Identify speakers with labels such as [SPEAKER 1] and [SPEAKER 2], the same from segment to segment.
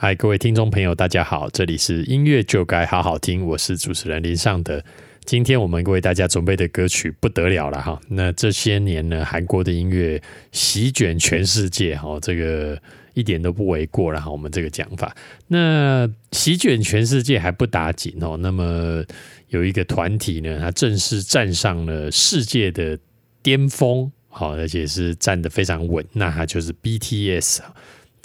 [SPEAKER 1] 嗨，各位听众朋友，大家好，这里是音乐就该好好听，我是主持人林尚德。今天我们为大家准备的歌曲不得了了哈，那这些年呢，韩国的音乐席卷全世界哈，这个一点都不为过了哈，我们这个讲法。那席卷全世界还不打紧哦，那么有一个团体呢，它正式站上了世界的巅峰，好，而且是站得非常稳，那它就是 BTS。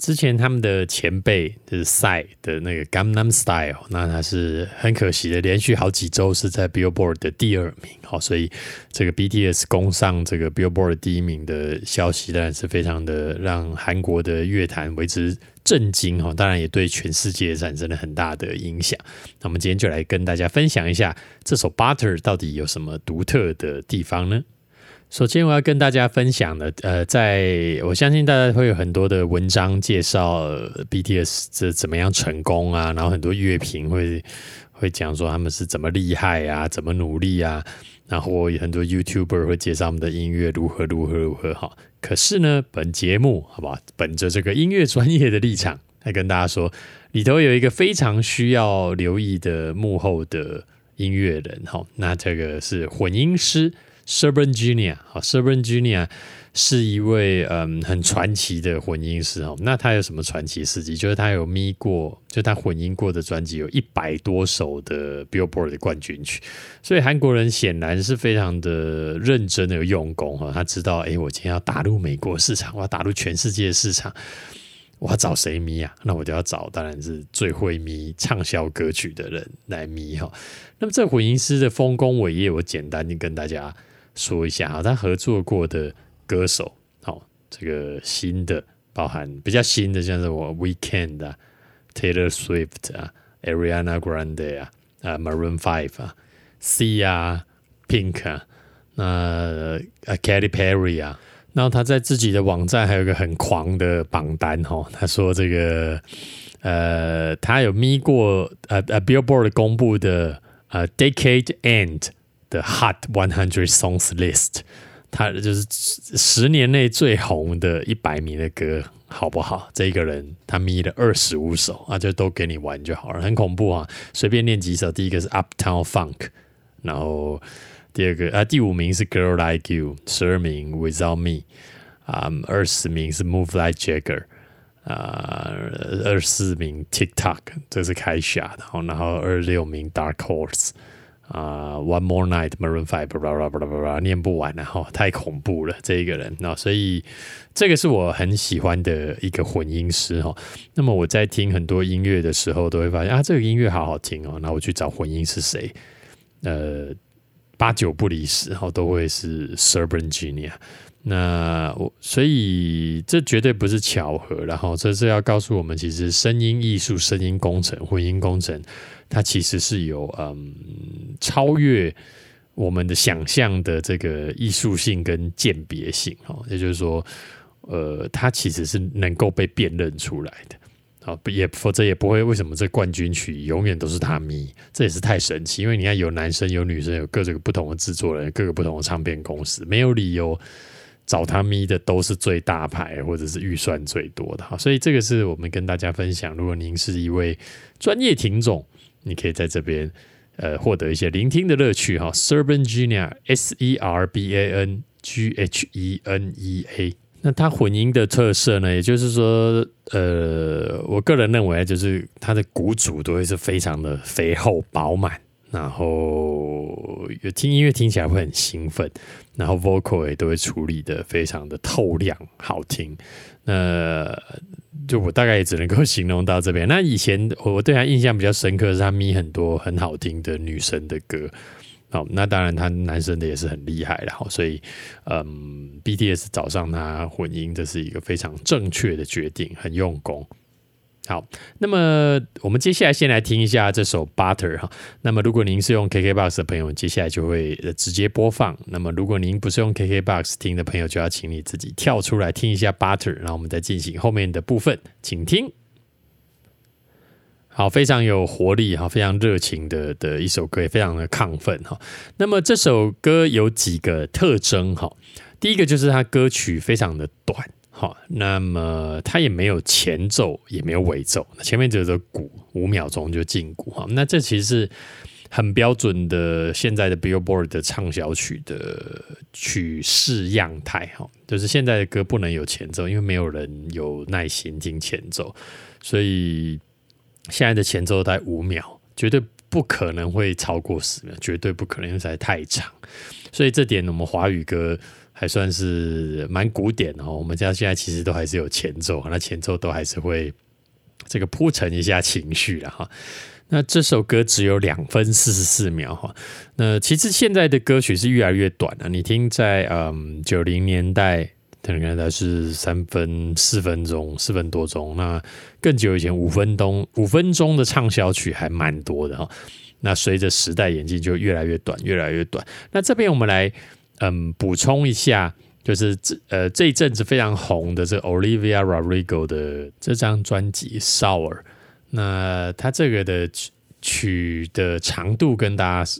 [SPEAKER 1] 之前他们的前辈就是赛的那个 Gangnam Style，那他是很可惜的，连续好几周是在 Billboard 的第二名，好，所以这个 BTS 攻上这个 Billboard 第一名的消息，当然是非常的让韩国的乐坛为之震惊哈，当然也对全世界产生了很大的影响。那我们今天就来跟大家分享一下这首 Butter 到底有什么独特的地方呢？首先，我要跟大家分享的，呃，在我相信大家会有很多的文章介绍 BTS 这怎么样成功啊，然后很多乐评会会讲说他们是怎么厉害啊，怎么努力啊，然后很多 YouTuber 会介绍他们的音乐如何如何如何哈。可是呢，本节目好不？本着这个音乐专业的立场来跟大家说，里头有一个非常需要留意的幕后的音乐人哈，那这个是混音师。Serban Junior，好，Serban Junior 是一位嗯很传奇的混音师哦。那他有什么传奇事迹？就是他有咪过，就他混音过的专辑有一百多首的 Billboard 的冠军曲。所以韩国人显然是非常的认真的用功哈。他知道，哎，我今天要打入美国市场，我要打入全世界市场，我要找谁咪啊？那我就要找当然是最会咪畅销歌曲的人来咪哈。那么这混音师的丰功伟业，我简单的跟大家。说一下啊，他合作过的歌手，好，这个新的包含比较新的，像是我 Weekend 啊，Taylor Swift 啊，Ariana Grande 啊，啊，Maroon Five 啊，C 啊，Pink 啊，那啊，Katy Perry 啊，然后他在自己的网站还有一个很狂的榜单哈，他说这个呃，他有咪过呃呃 Billboard 公布的呃 Decade End。的 Hot One Hundred Songs List，他就是十年内最红的一百名的歌，好不好？这一个人他咪了二十五首啊，就都给你玩就好了，很恐怖啊！随便念几首，第一个是 Uptown Funk，然后第二个啊，第五名是 Girl Like You，十二名 Without Me，啊，二十名是 Move Like Jagger，啊，二十四名 TikTok，这是开下的，然后二十六名 Dark Horse。啊，One More Night，Maroon Five，巴拉巴拉巴拉巴拉，念不完了哈，太恐怖了这一个人那所以这个是我很喜欢的一个混音师哈。那么我在听很多音乐的时候，都会发现啊，这个音乐好好听哦。那我去找混音是谁，呃，八九不离十然后，都会是 Serban Junior。那我所以这绝对不是巧合，然后这是要告诉我们，其实声音艺术、声音工程、混音工程。它其实是有嗯超越我们的想象的这个艺术性跟鉴别性哦，也就是说，呃，它其实是能够被辨认出来的啊，也否则也不会为什么这冠军曲永远都是他咪，这也是太神奇。因为你看有男生有女生有各种不同的制作人，各个不同的唱片公司，没有理由找他咪的都是最大牌或者是预算最多的哈。所以这个是我们跟大家分享，如果您是一位专业听众。你可以在这边，呃，获得一些聆听的乐趣哈。Serban Genia，S E R B A N G H E N E A。那它混音的特色呢？也就是说，呃，我个人认为，就是它的鼓组都会是非常的肥厚饱满，然后有听音乐听起来会很兴奋，然后 vocal 也都会处理的非常的透亮好听。那就我大概也只能够形容到这边。那以前我对他印象比较深刻是他咪很多很好听的女生的歌，好，那当然他男生的也是很厉害的，好，所以嗯，BTS 找上他混音，这是一个非常正确的决定，很用功。好，那么我们接下来先来听一下这首 Butter 哈。那么如果您是用 KKBOX 的朋友，接下来就会直接播放。那么如果您不是用 KKBOX 听的朋友，就要请你自己跳出来听一下 Butter，然后我们再进行后面的部分，请听。好，非常有活力哈，非常热情的的一首歌，也非常的亢奋哈。那么这首歌有几个特征哈，第一个就是它歌曲非常的短。好，那么它也没有前奏，也没有尾奏，前面只有个鼓，五秒钟就进鼓哈。那这其实是很标准的现在的 Billboard 的畅销曲的曲式样态哈，就是现在的歌不能有前奏，因为没有人有耐心听前奏，所以现在的前奏大概五秒，绝对不可能会超过十秒，绝对不可能，因为实在太长。所以这点我们华语歌。还算是蛮古典哦。我们家现在其实都还是有前奏，那前奏都还是会这个铺陈一下情绪了哈。那这首歌只有两分四十四秒哈。那其实现在的歌曲是越来越短了。你听在嗯九零年代，可能它是三分四分钟，四分多钟。那更久以前五分钟五分钟的畅销曲还蛮多的哈。那随着时代演进，就越来越短，越来越短。那这边我们来。嗯，补充一下，就是这呃这一阵子非常红的这 Olivia Rodrigo 的这张专辑《Sour》，那它这个的曲的长度跟大家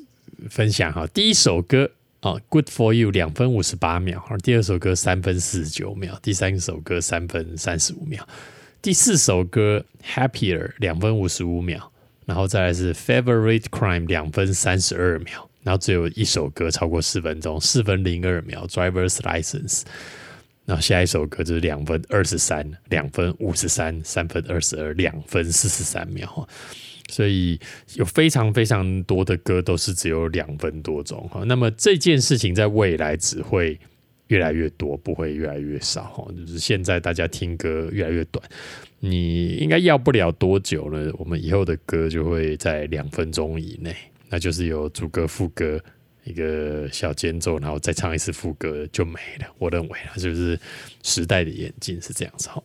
[SPEAKER 1] 分享哈。第一首歌啊，《Good for You》两分五十八秒，第二首歌三分四十九秒，第三首歌三分三十五秒，第四首歌《Happier》两分五十五秒，然后再来是《Favorite Crime》两分三十二秒。然后只有一首歌超过四分钟，四分零二秒，Driver's License。然后下一首歌就是两分二十三，两分五十三，三分二十二，两分四十三秒。所以有非常非常多的歌都是只有两分多钟哈。那么这件事情在未来只会越来越多，不会越来越少哈。就是现在大家听歌越来越短，你应该要不了多久了，我们以后的歌就会在两分钟以内。那就是有主歌、副歌一个小间奏，然后再唱一次副歌就没了。我认为啊，就是时代的演进是这样子。好，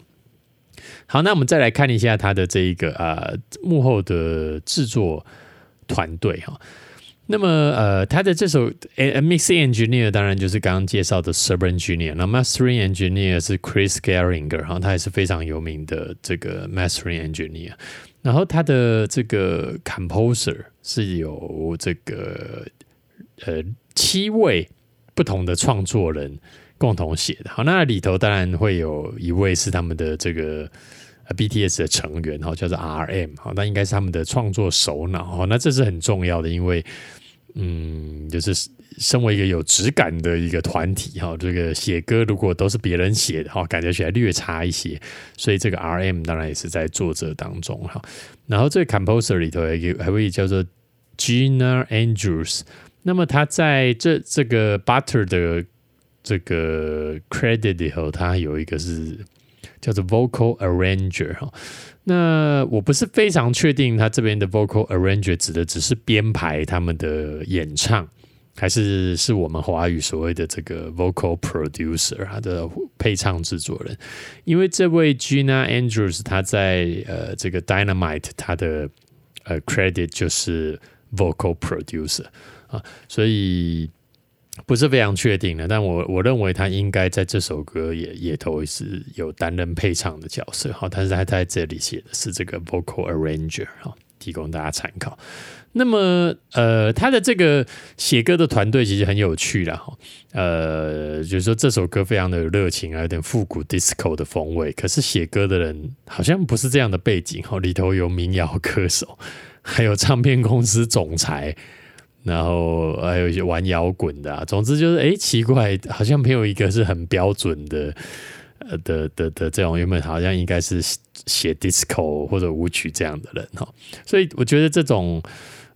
[SPEAKER 1] 好，那我们再来看一下他的这一个啊幕后的制作团队哈。那么呃，他的这首 mixing engineer 当然就是刚刚介绍的 server engineer，那 mastering engineer 是 Chris Geringer 然后，他也是非常有名的这个 mastering engineer。然后他的这个 composer 是有这个呃七位不同的创作人共同写的。好，那里头当然会有一位是他们的这个 BTS 的成员哈，叫做 RM 哈，那应该是他们的创作首脑哈。那这是很重要的，因为嗯，就是。身为一个有质感的一个团体哈，这个写歌如果都是别人写的哈，感觉起来略差一些，所以这个 R M 当然也是在作者当中哈。然后这个 composer 里头有还会叫做 Gina Andrews，那么他在这这个 Butter 的这个 credit 里头，他有一个是叫做 vocal arranger 哈。那我不是非常确定他这边的 vocal arranger 指的只是编排他们的演唱。还是是我们华语所谓的这个 vocal producer，他的配唱制作人。因为这位 Gina Andrews，他在呃这个 Dynamite，他的呃 credit 就是 vocal producer 啊，所以不是非常确定的。但我我认为他应该在这首歌也也头是有担任配唱的角色。哈，但是他在这里写的是这个 vocal arranger，哈，提供大家参考。那么，呃，他的这个写歌的团队其实很有趣了哈，呃，就是说这首歌非常的有热情啊，有点复古 disco 的风味。可是写歌的人好像不是这样的背景哈，里头有民谣歌手，还有唱片公司总裁，然后还有一些玩摇滚的。总之就是，哎，奇怪，好像没有一个是很标准的，呃的的的这种原本好像应该是写 disco 或者舞曲这样的人哈。所以我觉得这种。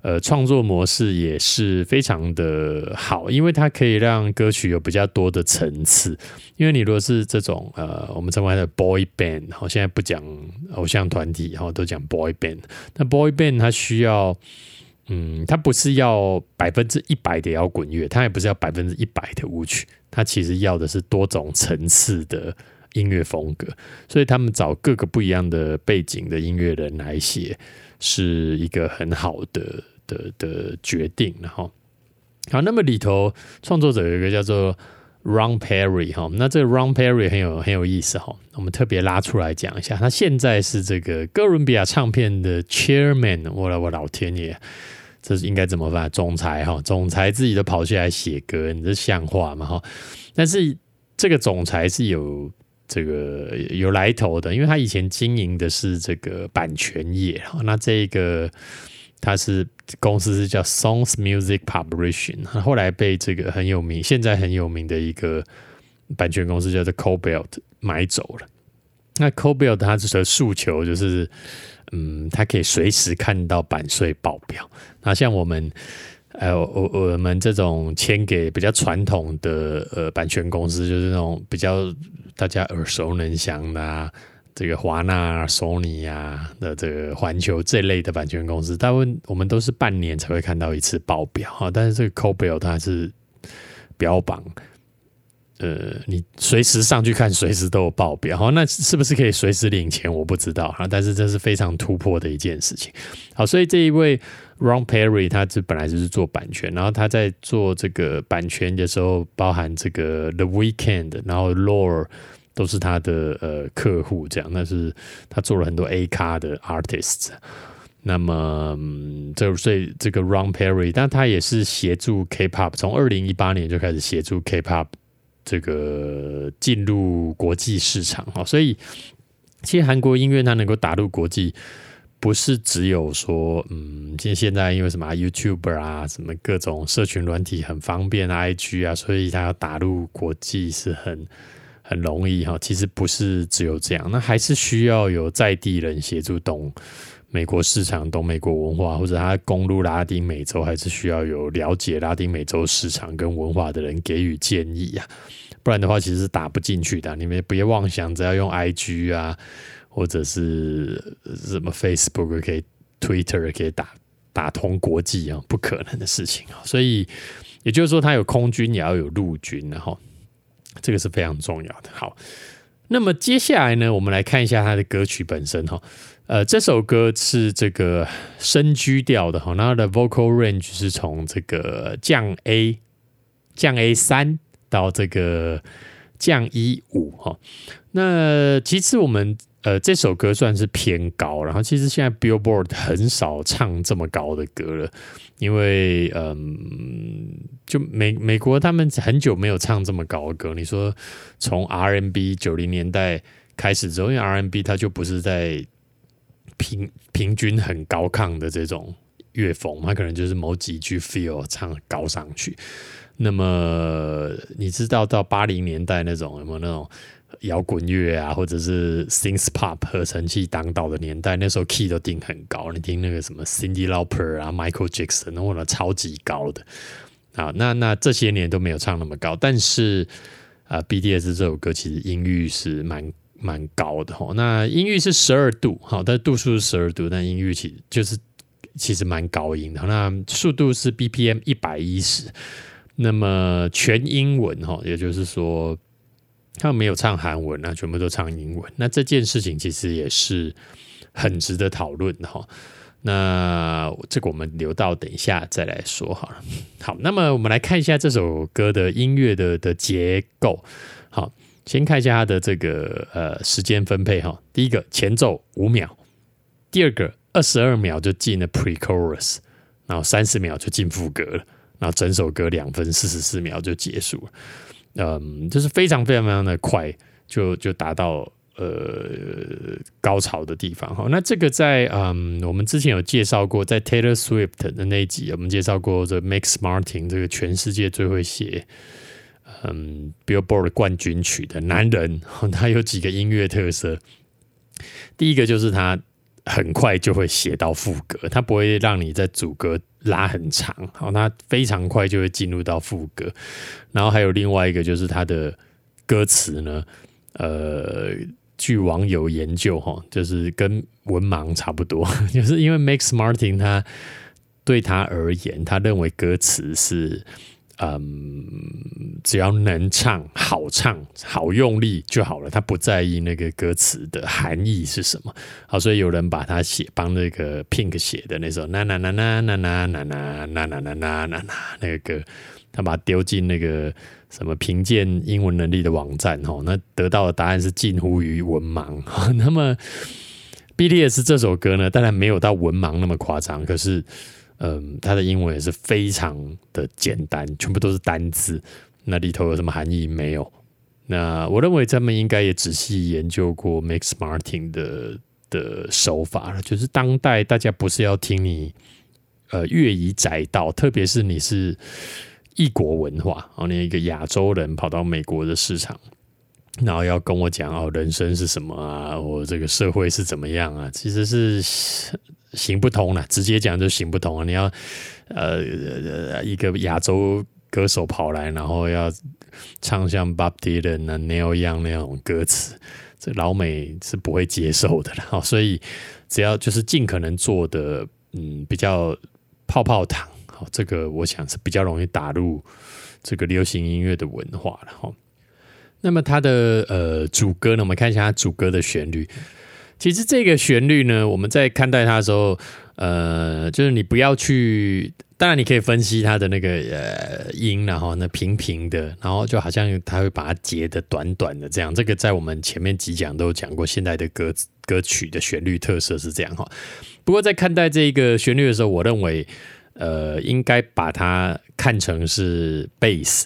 [SPEAKER 1] 呃，创作模式也是非常的好，因为它可以让歌曲有比较多的层次。因为你如果是这种呃，我们称为的 boy band，好，现在不讲偶像团体，然后，都讲 boy band。那 boy band 它需要，嗯，它不是要百分之一百的摇滚乐，它也不是要百分之一百的舞曲，它其实要的是多种层次的音乐风格。所以他们找各个不一样的背景的音乐人来写，是一个很好的。的的决定，然后好，那么里头创作者有一个叫做 Ron Perry 哈，那这个 Ron Perry 很有很有意思哈，我们特别拉出来讲一下，他现在是这个哥伦比亚唱片的 Chairman，我我老天爷，这是应该怎么办？总裁哈，总裁自己都跑去来写歌，你这像话吗？哈，但是这个总裁是有。这个有来头的，因为他以前经营的是这个版权业那这个他是公司是叫 Songs Music Publishing，后来被这个很有名，现在很有名的一个版权公司叫做 Cobalt 买走了。那 Cobalt 它的诉求就是，嗯，它可以随时看到版税报表。那像我们。呃，我我们这种签给比较传统的呃版权公司，就是那种比较大家耳熟能详的啊，这个华纳、索尼呀的这个环球这类的版权公司，大部分我们都是半年才会看到一次报表啊。但是这个 Cobell 它是标榜。呃，你随时上去看，随时都有报表，好，那是不是可以随时领钱？我不知道哈，但是这是非常突破的一件事情。好，所以这一位 Ron Perry，他这本来就是做版权，然后他在做这个版权的时候，包含这个 The Weekend，然后 Lore 都是他的呃客户，这样，那是他做了很多 A 咖的 artist。那么，这所以这个 Ron Perry，但他也是协助 K-pop，从二零一八年就开始协助 K-pop。这个进入国际市场哈，所以其实韩国音乐它能够打入国际，不是只有说，嗯，现现在因为什么 YouTube 啊，什么各种社群软体很方便，IG 啊，所以它要打入国际是很很容易哈。其实不是只有这样，那还是需要有在地人协助懂。美国市场懂美国文化，或者他攻入拉丁美洲，还是需要有了解拉丁美洲市场跟文化的人给予建议呀，不然的话其实是打不进去的。你们别妄想只要用 IG 啊，或者是什么 Facebook 可以、Twitter 可以打打通国际啊，不可能的事情啊。所以也就是说，他有空军也要有陆军然后，这个是非常重要的。好，那么接下来呢，我们来看一下它的歌曲本身哈。呃，这首歌是这个升 G 调的哈，那它的 vocal range 是从这个降 A 降 A 三到这个降 E 五哈。那其次我们呃这首歌算是偏高，然后其实现在 Billboard 很少唱这么高的歌了，因为嗯，就美美国他们很久没有唱这么高的歌。你说从 R&B 九零年代开始之后，因为 R&B 它就不是在平平均很高亢的这种乐风，它可能就是某几句 feel 唱高上去。那么你知道到八零年代那种有没有那种摇滚乐啊，或者是 synth pop 合成器当道的年代？那时候 key 都定很高，你听那个什么 Cindy Lauper 啊、Michael Jackson，那种超级高的啊。那那这些年都没有唱那么高，但是啊，BTS 这首歌其实音域是蛮。蛮高的哈，那音域是十二度，好，但度数是十二度，但音域其实就是其实蛮高音的。那速度是 BPM 一百一十，那么全英文哈，也就是说他们没有唱韩文啊，全部都唱英文。那这件事情其实也是很值得讨论的哈。那这个我们留到等一下再来说好了。好，那么我们来看一下这首歌的音乐的的结构，好。先看一下它的这个呃时间分配哈，第一个前奏五秒，第二个二十二秒就进了 pre-chorus，然后三十秒就进副歌了，然后整首歌两分四十四秒就结束了，嗯，就是非常非常非常的快，就就达到呃高潮的地方哈。那这个在嗯我们之前有介绍过，在 Taylor Swift 的那一集，我们介绍过这 Max Martin 这个全世界最会写。嗯，Billboard 冠军曲的男人，他有几个音乐特色。第一个就是他很快就会写到副歌，他不会让你在主歌拉很长，好，那非常快就会进入到副歌。然后还有另外一个就是他的歌词呢，呃，据网友研究哈，就是跟文盲差不多，就是因为 Max Martin 他对他而言，他认为歌词是。嗯，只要能唱好唱好用力就好了，他不在意那个歌词的含义是什么。好，所以有人把他写帮那个 Pink 写的那首那那那那那那那那那那那那那那个歌，他把它丢进那个什么评鉴英文能力的网站哦，那得到的答案是近乎于文盲。那么 BTS 这首歌呢，当然没有到文盲那么夸张，可是。嗯，它的英文也是非常的简单，全部都是单字，那里头有什么含义没有？那我认为他们应该也仔细研究过 Max Martin 的的手法了，就是当代大家不是要听你呃乐以载道，特别是你是异国文化哦，你一个亚洲人跑到美国的市场，然后要跟我讲哦人生是什么啊，我这个社会是怎么样啊，其实是行不通了，直接讲就行不通了！你要呃一个亚洲。歌手跑来，然后要唱像 Bob Dylan 啊、Neil Young 那种歌词，这老美是不会接受的了。所以只要就是尽可能做的，嗯，比较泡泡糖，好，这个我想是比较容易打入这个流行音乐的文化了。哈，那么它的呃主歌呢，我们看一下它主歌的旋律。其实这个旋律呢，我们在看待它的时候，呃，就是你不要去。当然，你可以分析它的那个呃音，然后那平平的，然后就好像它会把它截的短短的这样。这个在我们前面几讲都讲过，现代的歌歌曲的旋律特色是这样哈。不过在看待这个旋律的时候，我认为呃应该把它看成是 bass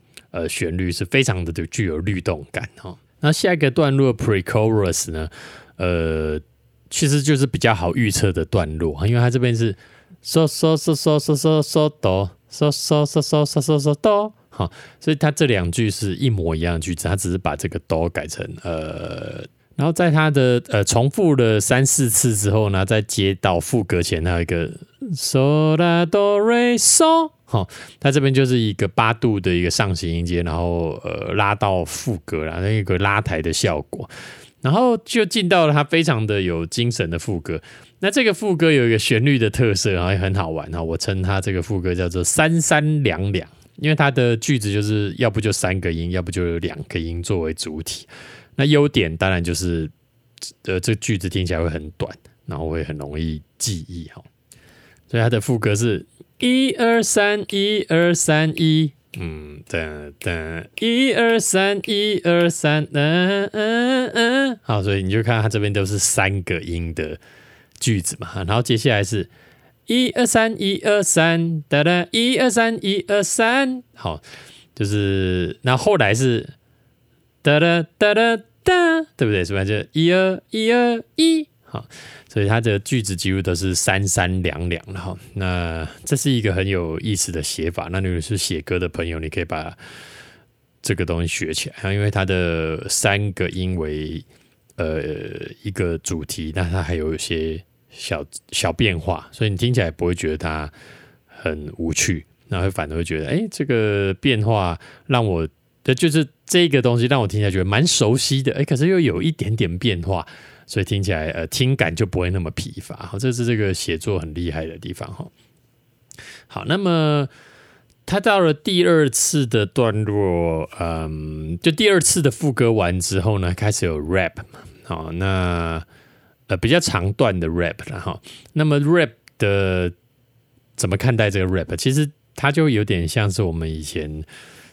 [SPEAKER 1] 呃旋律是非常的具有律动感，哈。那下一个段落 pre-chorus 呢？呃，其实就是比较好预测的段落，因为它这边是。嗦嗦嗦嗦嗦嗦嗦哆，嗦嗦嗦嗦嗦嗦嗦哆，好，所以它这两句是一模一样的句子，它只是把这个哆改成呃，然后在它的呃重复了三四次之后呢，再接到副歌前，那一个嗦啦哆瑞嗦，好，它这边就是一个八度的一个上行音阶，然后呃拉到副歌了，那个拉抬的效果。然后就进到了它非常的有精神的副歌。那这个副歌有一个旋律的特色，然后也很好玩哈。我称它这个副歌叫做三三两两，因为它的句子就是要不就三个音，要不就有两个音作为主体。那优点当然就是，呃，这句子听起来会很短，然后会很容易记忆哈。所以它的副歌是一二三一二三一。嗯，噔噔，一二三，一二三，嗯嗯嗯，好，所以你就看它这边都是三个音的句子嘛，然后接下来是一二三，一二三，哒哒，一二三，一二三，好，就是那后来是哒哒哒哒哒，对不对？是不是就一二一二一？好。所以它的句子几乎都是三三两两的哈，那这是一个很有意思的写法。那如果是写歌的朋友，你可以把这个东西学起来，因为它的三个音为呃一个主题，那它还有一些小小变化，所以你听起来不会觉得它很无趣，那会反而会觉得，哎，这个变化让我的就是这个东西让我听起来觉得蛮熟悉的，哎，可是又有一点点变化。所以听起来，呃，听感就不会那么疲乏。好，这是这个写作很厉害的地方。哈，好，那么他到了第二次的段落，嗯，就第二次的副歌完之后呢，开始有 rap 嘛。好，那呃比较长段的 rap 了哈。那么 rap 的怎么看待这个 rap？其实它就有点像是我们以前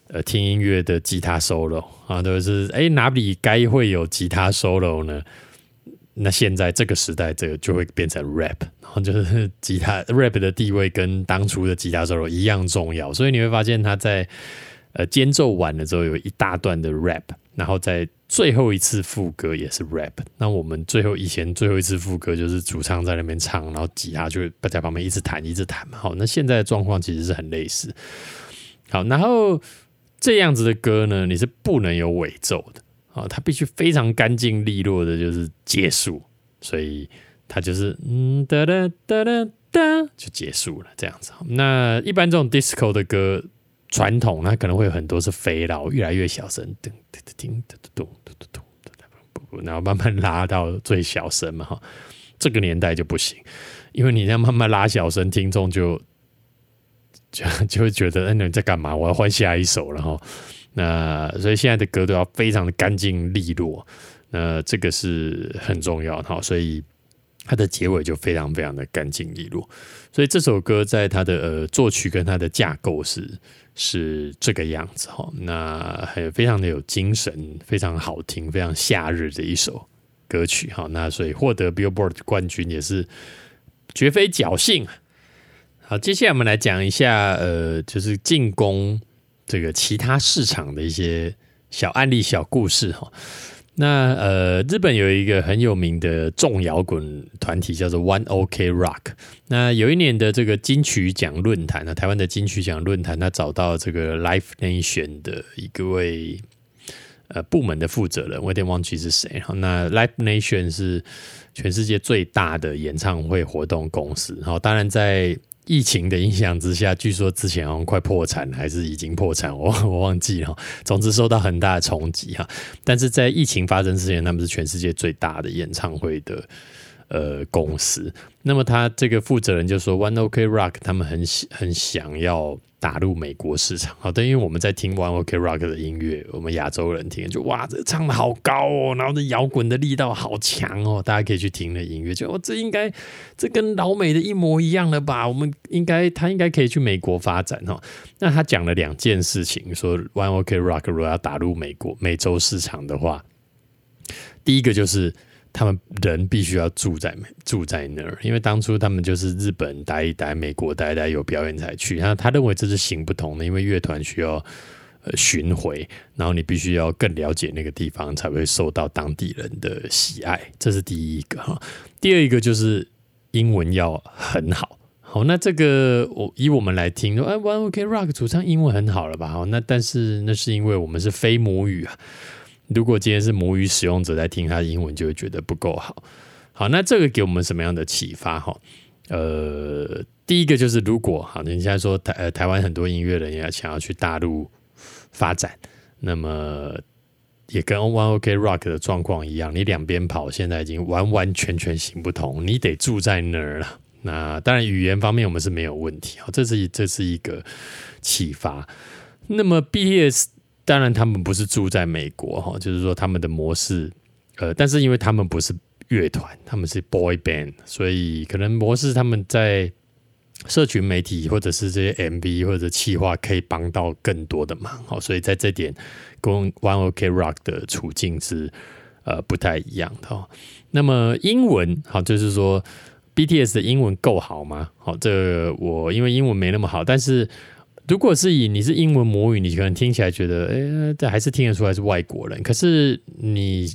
[SPEAKER 1] 呃听音乐的吉他 solo 啊，都是哎哪里该会有吉他 solo 呢？那现在这个时代，这个就会变成 rap，然后就是吉他 rap 的地位跟当初的吉他 solo 一样重要，所以你会发现他在呃间奏完了之后有一大段的 rap，然后在最后一次副歌也是 rap。那我们最后以前最后一次副歌就是主唱在那边唱，然后吉他就在旁边一直弹一直弹嘛。好，那现在的状况其实是很类似。好，然后这样子的歌呢，你是不能有尾奏的。啊，它必须非常干净利落的，就是结束，所以它就是哒哒哒哒哒，就结束了这样子。那一般这种 disco 的歌传统，它可能会有很多是肥佬越来越小声，噔噔噔噔噔噔噔噔噔，然后慢慢拉到最小声嘛哈。这个年代就不行，因为你这样慢慢拉小声，听众就就就会觉得哎你在干嘛？我要换下一首了哈。那所以现在的歌都要非常的干净利落，那这个是很重要哈。所以它的结尾就非常非常的干净利落。所以这首歌在它的呃作曲跟它的架构是是这个样子哈。那还非常的有精神，非常好听，非常夏日的一首歌曲哈。那所以获得 Billboard 冠军也是绝非侥幸。好，接下来我们来讲一下呃，就是进攻。这个其他市场的一些小案例、小故事哈。那呃，日本有一个很有名的重摇滚团体叫做 One OK Rock。那有一年的这个金曲奖论坛呢，台湾的金曲奖论坛，他找到这个 Life Nation 的一个位呃部门的负责人，我有点忘记是谁哈。那 Life Nation 是全世界最大的演唱会活动公司，然后当然在。疫情的影响之下，据说之前好像快破产，还是已经破产，我 我忘记了。总之受到很大的冲击哈。但是在疫情发生之前，他们是全世界最大的演唱会的呃公司。那么他这个负责人就说，One OK Rock 他们很很想要。打入美国市场，好的，因为我们在听 One Ok Rock 的音乐，我们亚洲人听就哇，这唱的好高哦，然后这摇滚的力道好强哦，大家可以去听的音乐，就哦，这应该这跟老美的一模一样了吧？我们应该他应该可以去美国发展哦。那他讲了两件事情，说 One Ok Rock 如果要打入美国美洲市场的话，第一个就是。他们人必须要住在住在那儿，因为当初他们就是日本待一待，美国待一待，有表演才去。那他认为这是行不通的，因为乐团需要呃巡回，然后你必须要更了解那个地方，才会受到当地人的喜爱。这是第一个哈。第二一个就是英文要很好。好，那这个我以我们来听，说哎，One OK Rock 主唱英文很好了吧？好，那但是那是因为我们是非母语啊。如果今天是母语使用者在听他的英文，就会觉得不够好。好，那这个给我们什么样的启发？哈，呃，第一个就是如果好，你现在说台呃台湾很多音乐人也想要去大陆发展，那么也跟 One OK Rock 的状况一样，你两边跑，现在已经完完全全行不通，你得住在那儿了。那当然语言方面我们是没有问题，好，这是这是一个启发。那么 BTS。当然，他们不是住在美国哈，就是说他们的模式，呃，但是因为他们不是乐团，他们是 boy band，所以可能模式他们在社群媒体或者是这些 MV 或者企划可以帮到更多的忙，好，所以在这点跟 One Ok Rock 的处境是呃不太一样的哈。那么英文好，就是说 BTS 的英文够好吗？好，这我因为英文没那么好，但是。如果是以你是英文母语，你可能听起来觉得，哎，这还是听得出来是外国人。可是你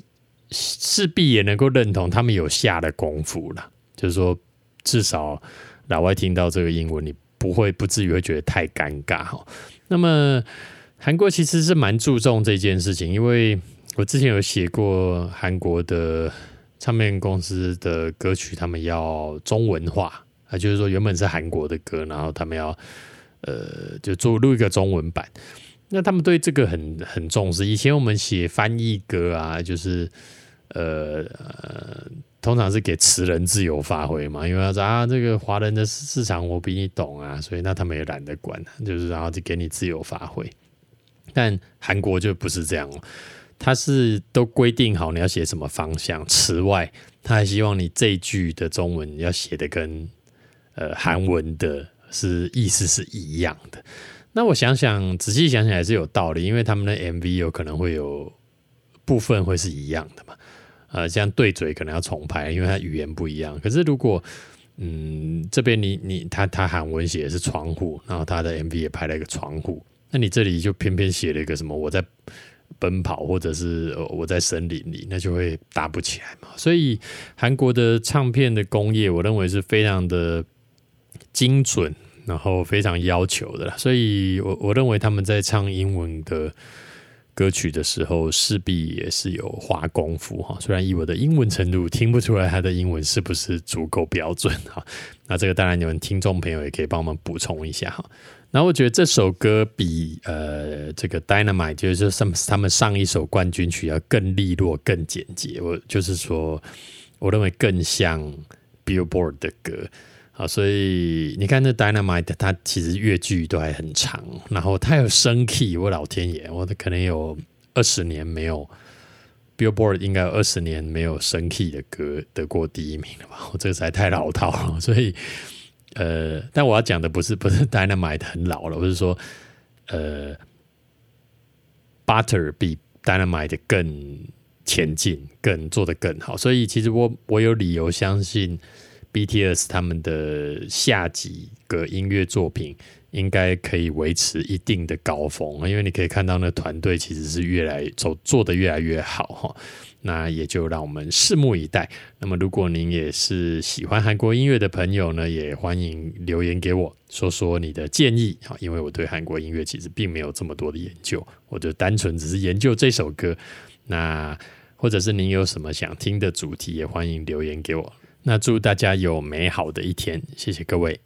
[SPEAKER 1] 势必也能够认同他们有下的功夫了，就是说，至少老外听到这个英文，你不会不至于会觉得太尴尬哈。那么韩国其实是蛮注重这件事情，因为我之前有写过韩国的唱片公司的歌曲，他们要中文化啊，就是说原本是韩国的歌，然后他们要。呃，就做录一个中文版，那他们对这个很很重视。以前我们写翻译歌啊，就是呃，通常是给词人自由发挥嘛，因为说啊，这个华人的市场我比你懂啊，所以那他们也懒得管，就是然后就给你自由发挥。但韩国就不是这样了，他是都规定好你要写什么方向，词外他还希望你这一句的中文要写的跟呃韩文的。是意思是一样的，那我想想，仔细想想还是有道理，因为他们的 MV 有可能会有部分会是一样的嘛，呃，像对嘴可能要重拍，因为它语言不一样。可是如果嗯这边你你他他韩文写的是窗户，然后他的 MV 也拍了一个窗户，那你这里就偏偏写了一个什么我在奔跑，或者是我在森林里，那就会搭不起来嘛。所以韩国的唱片的工业，我认为是非常的。精准，然后非常要求的啦，所以我我认为他们在唱英文的歌曲的时候，势必也是有花功夫哈。虽然以我的英文程度听不出来他的英文是不是足够标准哈，那这个当然你们听众朋友也可以帮我们补充一下哈。那我觉得这首歌比呃这个 Dynamite 就是他们他们上一首冠军曲要更利落、更简洁。我就是说，我认为更像 Billboard 的歌。啊，所以你看那 Dynamite，它其实乐句都还很长，然后它有升 key，我老天爷，我可能有二十年没有 Billboard 应该有二十年没有升 key 的歌得过第一名了吧？我这个实在太老套了，所以呃，但我要讲的不是不是 Dynamite 很老了，我是说呃，Butter 比 Dynamite 更前进，更做得更好，所以其实我我有理由相信。BTS 他们的下几个音乐作品应该可以维持一定的高峰，因为你可以看到那团队其实是越来走做的越来越好哈。那也就让我们拭目以待。那么如果您也是喜欢韩国音乐的朋友呢，也欢迎留言给我说说你的建议哈。因为我对韩国音乐其实并没有这么多的研究，我就单纯只是研究这首歌。那或者是您有什么想听的主题，也欢迎留言给我。那祝大家有美好的一天，谢谢各位。